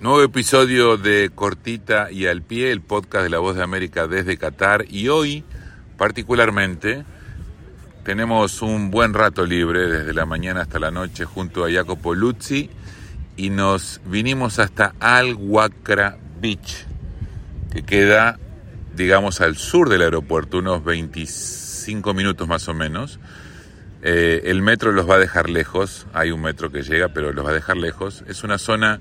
Nuevo episodio de Cortita y al pie, el podcast de la Voz de América desde Qatar. Y hoy, particularmente, tenemos un buen rato libre desde la mañana hasta la noche junto a Jacopo Luzzi y nos vinimos hasta Al Wakra Beach, que queda, digamos, al sur del aeropuerto, unos 25 minutos más o menos. Eh, el metro los va a dejar lejos, hay un metro que llega, pero los va a dejar lejos. Es una zona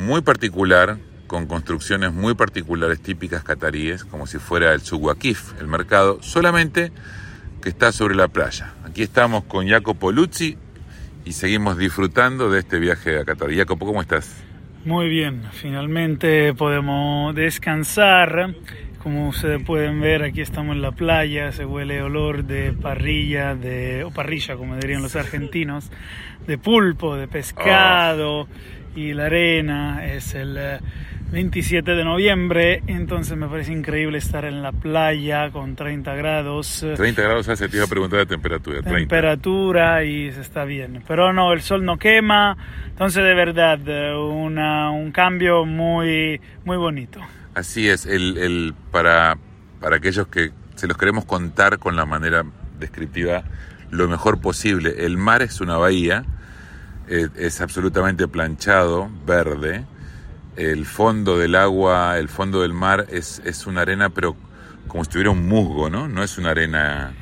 muy particular, con construcciones muy particulares típicas cataríes, como si fuera el Suguakif, el mercado, solamente que está sobre la playa. Aquí estamos con Jacopo Luzzi y seguimos disfrutando de este viaje a Qatar. Jacopo, ¿cómo estás? Muy bien, finalmente podemos descansar. Como ustedes pueden ver, aquí estamos en la playa, se huele olor de parrilla, de, o parrilla, como dirían los argentinos, de pulpo, de pescado. Oh y la arena. Es el 27 eh, de noviembre, entonces me parece increíble estar en la playa con 30 grados. 30 grados hace, te iba a preguntar de temperatura. Temperatura y se está bien. Pero no, el sol no quema, entonces de verdad eh, una, un cambio muy, muy bonito. Así es, el, el, para, para aquellos que se los queremos contar con la manera descriptiva lo mejor posible. El mar es una bahía eh, es absolutamente planchado, verde. El fondo del agua, el fondo del mar es, es una arena, pero como si tuviera un musgo, ¿no? No es una arena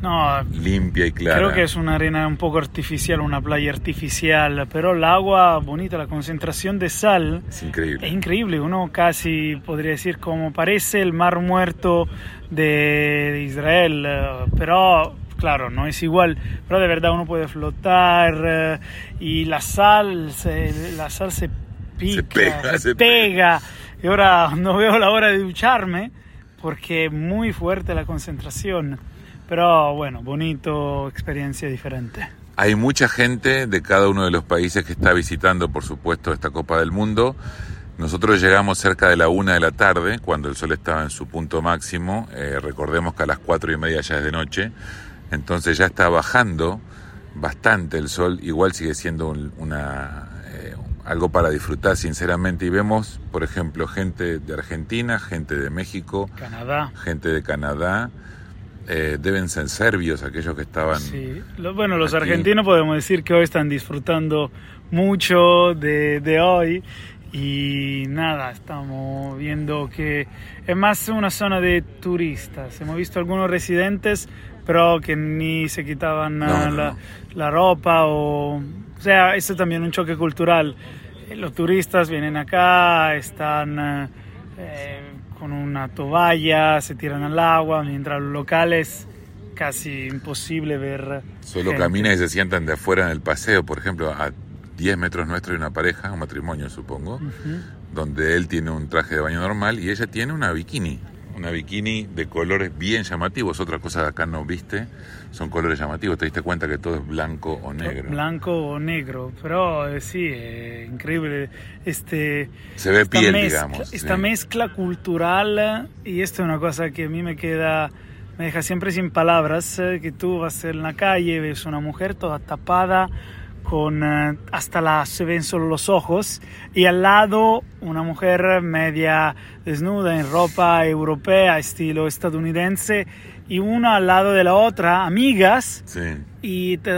no, limpia y clara. Creo que es una arena un poco artificial, una playa artificial, pero el agua bonita, la concentración de sal es increíble. Es increíble, uno casi podría decir como parece el mar muerto de, de Israel, eh, pero claro, no es igual, pero de verdad uno puede flotar eh, y la sal, se, la sal se pica, se pega, Y ahora no veo la hora de ducharme porque es muy fuerte la concentración. Pero bueno, bonito, experiencia diferente. Hay mucha gente de cada uno de los países que está visitando, por supuesto, esta Copa del Mundo. Nosotros llegamos cerca de la una de la tarde, cuando el sol estaba en su punto máximo. Eh, recordemos que a las cuatro y media ya es de noche. Entonces ya está bajando bastante el sol, igual sigue siendo una, eh, algo para disfrutar sinceramente y vemos, por ejemplo, gente de Argentina, gente de México, Canadá. gente de Canadá, eh, deben ser serbios aquellos que estaban... Sí, bueno, los argentinos podemos decir que hoy están disfrutando mucho de, de hoy y nada, estamos viendo que es más una zona de turistas. Hemos visto algunos residentes pero que ni se quitaban la, ropa o... O sea, esto también un choque cultural. Los turistas vienen acá, están eh, eh, con una toalla, se tiran al agua, mientras los locales casi imposible ver. Solo caminan y se sientan de afuera en el paseo, por ejemplo, a 10 metros nuestro hay una pareja, un matrimonio supongo, donde él tiene un traje de baño normal y ella tiene una bikini una bikini de colores bien llamativos. Otra cosa que acá no viste son colores llamativos. Te diste cuenta que todo es blanco o negro. Blanco o negro, pero eh, sí, increíble. Este, Se ve piel, digamos. Esta mezcla cultural, y esto es una cosa que a mí me queda, me deja siempre sin palabras, eh, que tú vas en la calle, ves una mujer toda tapada con eh, hasta la, se ven solo los ojos y al lado una mujer media desnuda en ropa europea estilo estadounidense y una al lado de la otra amigas y te,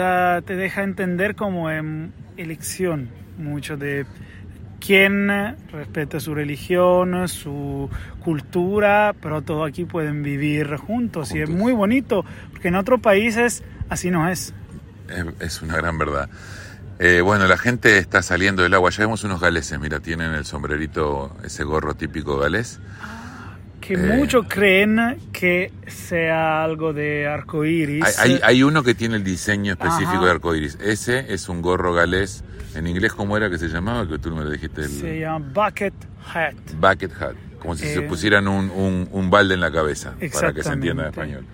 te deja entender como en elección mucho de quién respeta su religión, su cultura, pero todos aquí pueden vivir juntos, juntos. y es muy bonito porque en otros países así no es. Es una gran verdad. Eh, bueno, la gente está saliendo del agua. Ya vemos unos galeses, mira, tienen el sombrerito, ese gorro típico galés. Que muchos creen que sea algo de arcoíris. Hay, hay, uno que tiene el diseño específico de arcoíris. Ese es un gorro galés. En inglés, ¿cómo era que se llamaba? Que tú me lo dijiste. Se llama bucket hat. Bucket hat. Como si se eh, pusieran un, un, un, balde en la cabeza, para que se entienda en español.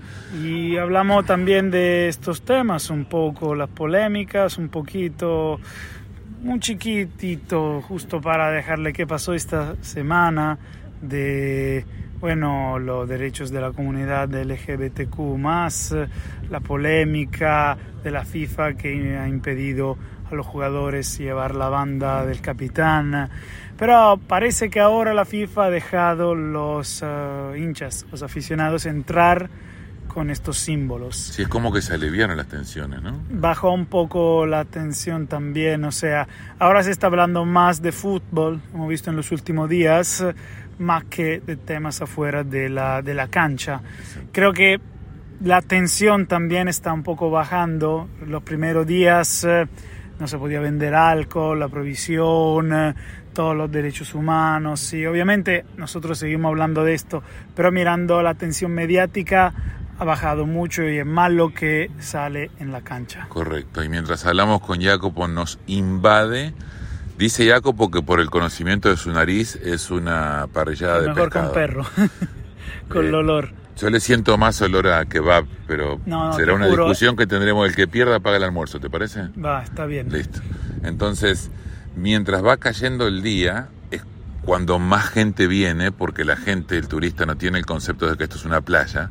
Y hablamos también de estos temas, un poco las polémicas, un poquito, un chiquitito, justo para dejarle qué pasó esta semana de bueno, los derechos de la comunidad LGBTQ, la polémica de la FIFA que ha impedido a los jugadores llevar la banda del capitán. Pero parece que ahora la FIFA ha dejado los uh, hinchas, los aficionados entrar con estos símbolos. Sí, es como que se aliviaron las tensiones, ¿no? Bajó un poco la tensión también, o sea, ahora se está hablando más de fútbol, hemos visto en los últimos días, más que de temas afuera de la, de la cancha. Creo que la tensión también está un poco bajando. Los primeros días eh, no se podía vender alcohol, la provisión, eh, todos los derechos humanos. Y obviamente nosotros seguimos hablando de esto, pero mirando la tensión mediática ha bajado mucho y es más lo que sale en la cancha. Correcto. Y mientras hablamos con Jacopo nos invade. Dice Jacopo que por el conocimiento de su nariz es una parrillada de Mejor pescado. con perro, con Eh, el olor. Yo le siento más olor a kebab, pero No, no, será una juro. discusión que tendremos. El que pierda paga el almuerzo, ¿te parece? Va, está bien. Listo. Entonces, mientras va cayendo el día, es cuando más gente viene, porque la gente, el turista, no tiene el concepto de que esto es una playa.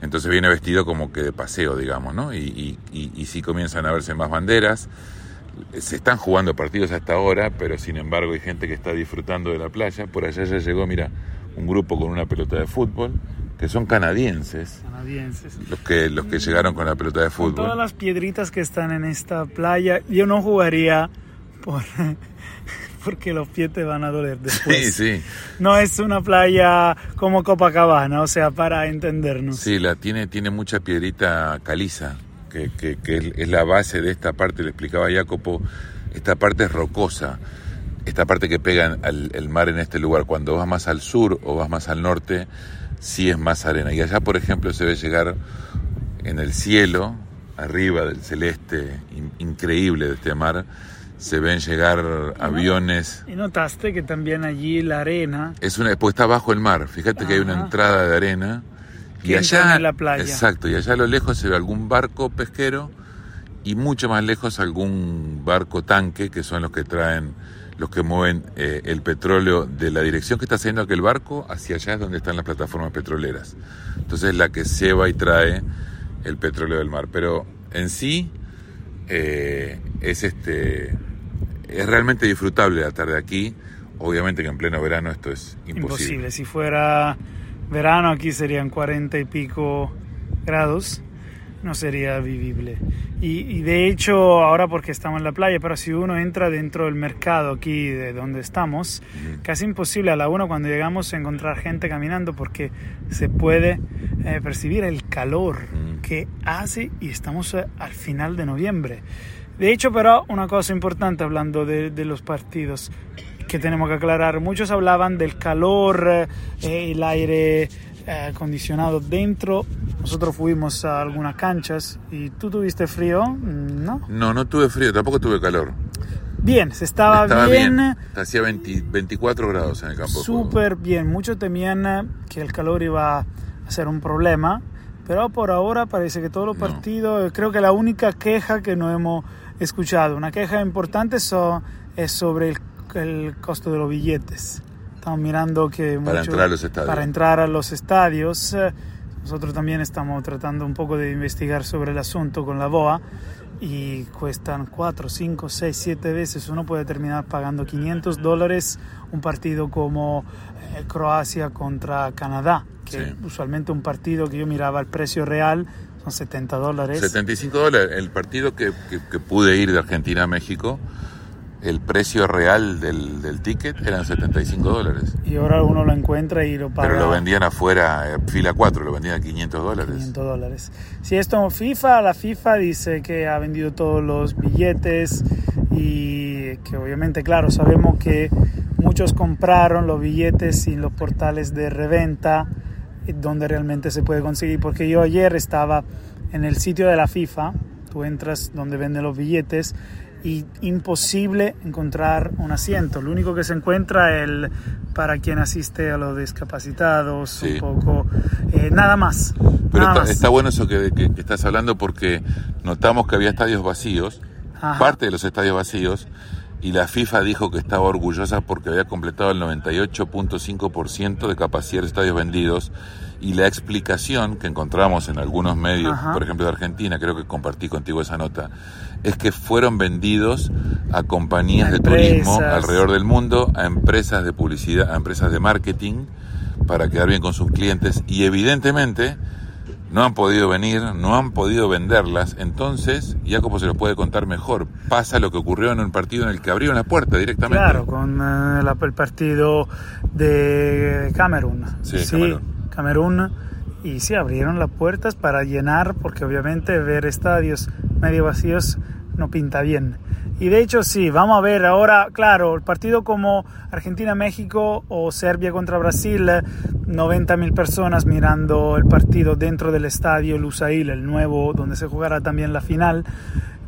Entonces viene vestido como que de paseo, digamos, ¿no? Y, y, y, y sí comienzan a verse más banderas. Se están jugando partidos hasta ahora, pero sin embargo hay gente que está disfrutando de la playa. Por allá ya llegó, mira, un grupo con una pelota de fútbol, que son canadienses, Canadienses. los que, los que llegaron con la pelota de Con todas fútbol. las piedritas que están en esta playa, yo no jugaría por, porque los pies te van a doler después. Sí, sí. No es una playa como Copacabana, o sea, para entendernos. Sí, la tiene, tiene mucha piedrita caliza, que, que- que es- es la base de esta parte, le explicaba Jacopo, esta parte es rocosa, esta parte que pega al el mar en este lugar, cuando vas más al sur o vas más al norte, sí es más arena. Y allá, por ejemplo, se ve llegar en el cielo, arriba del celeste in- increíble de este mar, se ven llegar aviones. Y notaste que también allí la arena Es una, pues está bajo el mar, fíjate que hay una entrada de arena. Y Que allá, en la playa. exacto, y allá a lo lejos se ve algún barco pesquero y mucho más lejos algún barco tanque, que son los que traen, los que mueven eh, el petróleo de la dirección que está haciendo aquel barco hacia allá es donde están las plataformas petroleras. Entonces la que lleva y trae el petróleo del mar. Pero en sí eh, es este es realmente disfrutable la tarde aquí. Obviamente que en pleno verano esto es imposible. imposible. Si fuera verano aquí serían 40 y pico grados, no sería vivible. Y, y de hecho, ahora porque estamos en la playa, pero si uno entra dentro del mercado aquí de donde estamos, casi imposible a la una cuando llegamos a encontrar gente caminando porque se puede eh, percibir el calor Mm. que hace y estamos eh, al final de noviembre. De hecho, pero una cosa importante hablando de, de los partidos que tenemos que aclarar, muchos hablaban del calor, eh, el aire eh, acondicionado dentro. Nosotros fuimos a algunas canchas y tú tuviste frío, ¿no? No, no tuve frío, tampoco tuve calor. Bien, se estaba, Estaba bien, bien. Hacía 20 24 grados en el campo. súper bien. Muchos temían que el calor iba a ser un problema, pero por ahora parece que todos los No. partidos, eh, creo que la única queja que no hemos escuchado, una queja importante so- es sobre el, el costo de los billetes. Estamos mirando que Para mucho- entrar a los estadios. Para entrar a los estadios. eh, Nosotros también estamos tratando un poco de investigar sobre el asunto con la BOA y cuestan 4, 5, 6, 7 veces. Uno puede terminar pagando 500 dólares un partido como eh, Croacia contra Canadá, que Sí. usualmente un partido que yo miraba el precio real son 70 dólares. 75 dólares. El partido que, que- que pude ir de Argentina a México, el precio real del, del ticket eran 75 dólares. Y ahora uno lo encuentra y lo paga. Pero lo vendían afuera, eh, fila 4, lo vendían a 500 dólares. 500 dólares. Si esto FIFA, la FIFA dice que ha vendido todos los billetes y que obviamente, claro, sabemos que muchos compraron los billetes en los portales de reventa eh, donde realmente se puede conseguir. Porque yo ayer estaba en el sitio de la FIFA, tú entras donde venden los billetes y imposible encontrar un asiento. Lo único que se encuentra es el para quien asiste a los discapacitados, Sí. un poco, eh, nada más. Pero nada está, más. está bueno eso que, que- que estás hablando porque notamos que había estadios vacíos, Ajá. parte de los estadios vacíos, y la FIFA dijo que estaba orgullosa porque había completado el 98.5% de capacidad de estadios vendidos y la explicación que encontramos en algunos medios, Ajá. por ejemplo de Argentina, creo que compartí contigo esa nota, es que fueron vendidos a compañías de turismo alrededor del mundo, a empresas de publicidad, a empresas de marketing, para quedar bien con sus clientes y evidentemente no han podido venir, no han podido venderlas, entonces Jacopo se lo puede contar mejor. Pasa lo que ocurrió en un partido en el que abrieron la puerta directamente. Claro, con eh, la- el partido de Camerún. Sí, Camerún. Camerún. Y sí, abrieron las puertas para llenar, porque obviamente ver estadios medio vacíos no pinta bien. Y de hecho sí, vamos a ver ahora, claro, el partido como Argentina-México o Serbia contra Brasil, 90.000 personas mirando el partido dentro del estadio Lusail, el nuevo, donde se jugará también la final.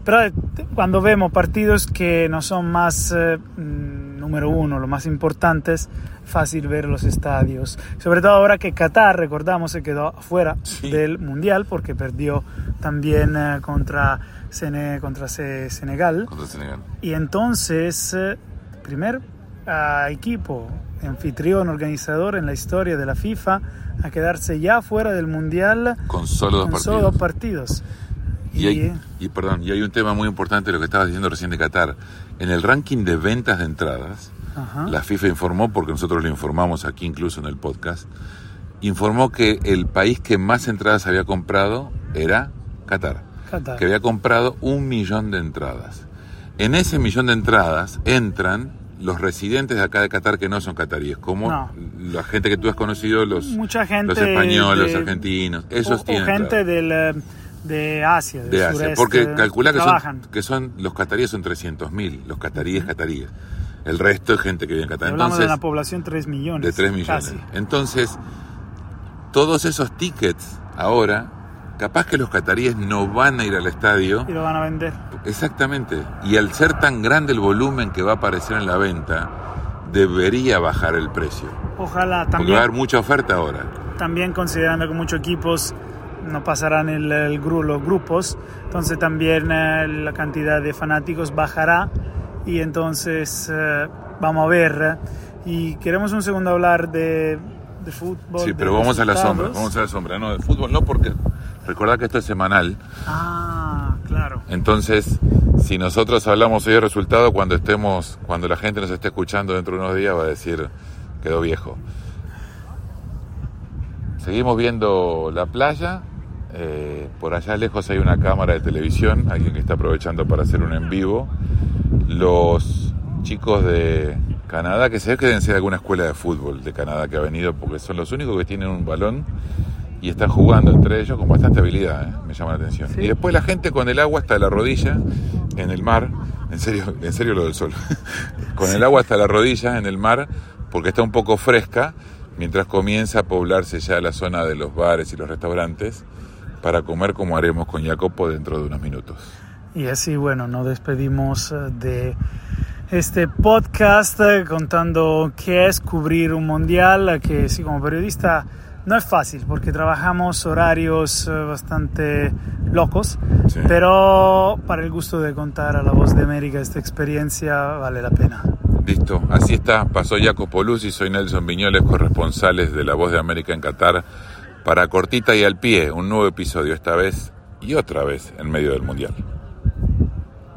Pero eh, cuando vemos partidos que no son más eh, mm, número uno, los más importantes, fácil ver los estadios. Sobre todo ahora que Qatar, recordamos, se quedó fuera Sí. del Mundial porque perdió también eh, contra, Sene- contra Se- Senegal. Contra Senegal. Y entonces, eh, primer ah, equipo anfitrión, organizador en la historia de la FIFA a quedarse ya fuera del Mundial Con solo dos con partidos. solo dos partidos. Y, Y, hay, eh, y perdón, y hay un tema muy importante de lo que estabas diciendo recién de Qatar. En el ranking de ventas de entradas, ajá. la FIFA informó, porque nosotros lo informamos aquí incluso en el podcast, informó que el país que más entradas había comprado era Qatar. Que había comprado un millón de entradas. En ese millón de entradas entran los residentes de acá de Qatar que no son cataríes, como No. la gente que tú has conocido, los, Mucha gente los españoles, de- los argentinos, esos o, o tienen gente entradas. del, eh, de Asia, del de Asia, sureste, porque calcula que son, trabajan. que son los cataríes son 300.000, los cataríes cataríes. El resto es gente que vive en Qatar. Hablamos Entonces, de una población 3 millones. de 3 millones. casi. Entonces, todos esos tickets ahora, capaz que los cataríes no van a ir al estadio. Y lo van a vender. Exactamente. Y al ser tan grande el volumen que va a aparecer en la venta, debería bajar el precio. Ojalá Porque va a también, haber mucha oferta ahora. también considerando que muchos equipos no pasarán el, el los grupos, entonces también eh, la cantidad de fanáticos bajará y entonces eh, vamos a ver. Y queremos un segundo hablar de, de fútbol. Sí, pero vamos a la sombra. Vamos a la sombra. No, de fútbol no, porque recordad que esto es semanal. Ah, claro. Entonces, si nosotros hablamos hoy de resultado, cuando estemos, cuando la gente nos esté escuchando dentro de unos días, va a decir, quedó viejo. Seguimos viendo la playa. eh, por allá lejos hay una cámara de televisión, alguien que está aprovechando para hacer un en vivo. Los chicos de Canadá, que se ve que deben ser de alguna escuela de fútbol de Canadá que ha venido, porque son los únicos que tienen un balón y están jugando entre ellos con bastante habilidad, ¿eh? me llama la atención. Sí. Y después la gente con el agua hasta la rodilla en el mar, en serio, en serio lo del sol, con el agua hasta la rodilla en el mar, porque está un poco fresca, mientras comienza a poblarse ya la zona de los bares y los restaurantes, para comer como haremos con Jacopo dentro de unos minutos. Y así, bueno, nos despedimos eh, de este podcast eh, contando qué es cubrir un mundial, que sí, como periodista no es fácil porque trabajamos horarios eh, bastante locos, Sí. pero para el gusto de contar a la voz de América esta experiencia vale la pena. Listo, así está, pasó Jacopo Luzzi, soy Nelson Viñoles, corresponsales de La Voz de América en Qatar, para Cortita y al Pie, un nuevo episodio esta vez y otra vez en medio del Mundial.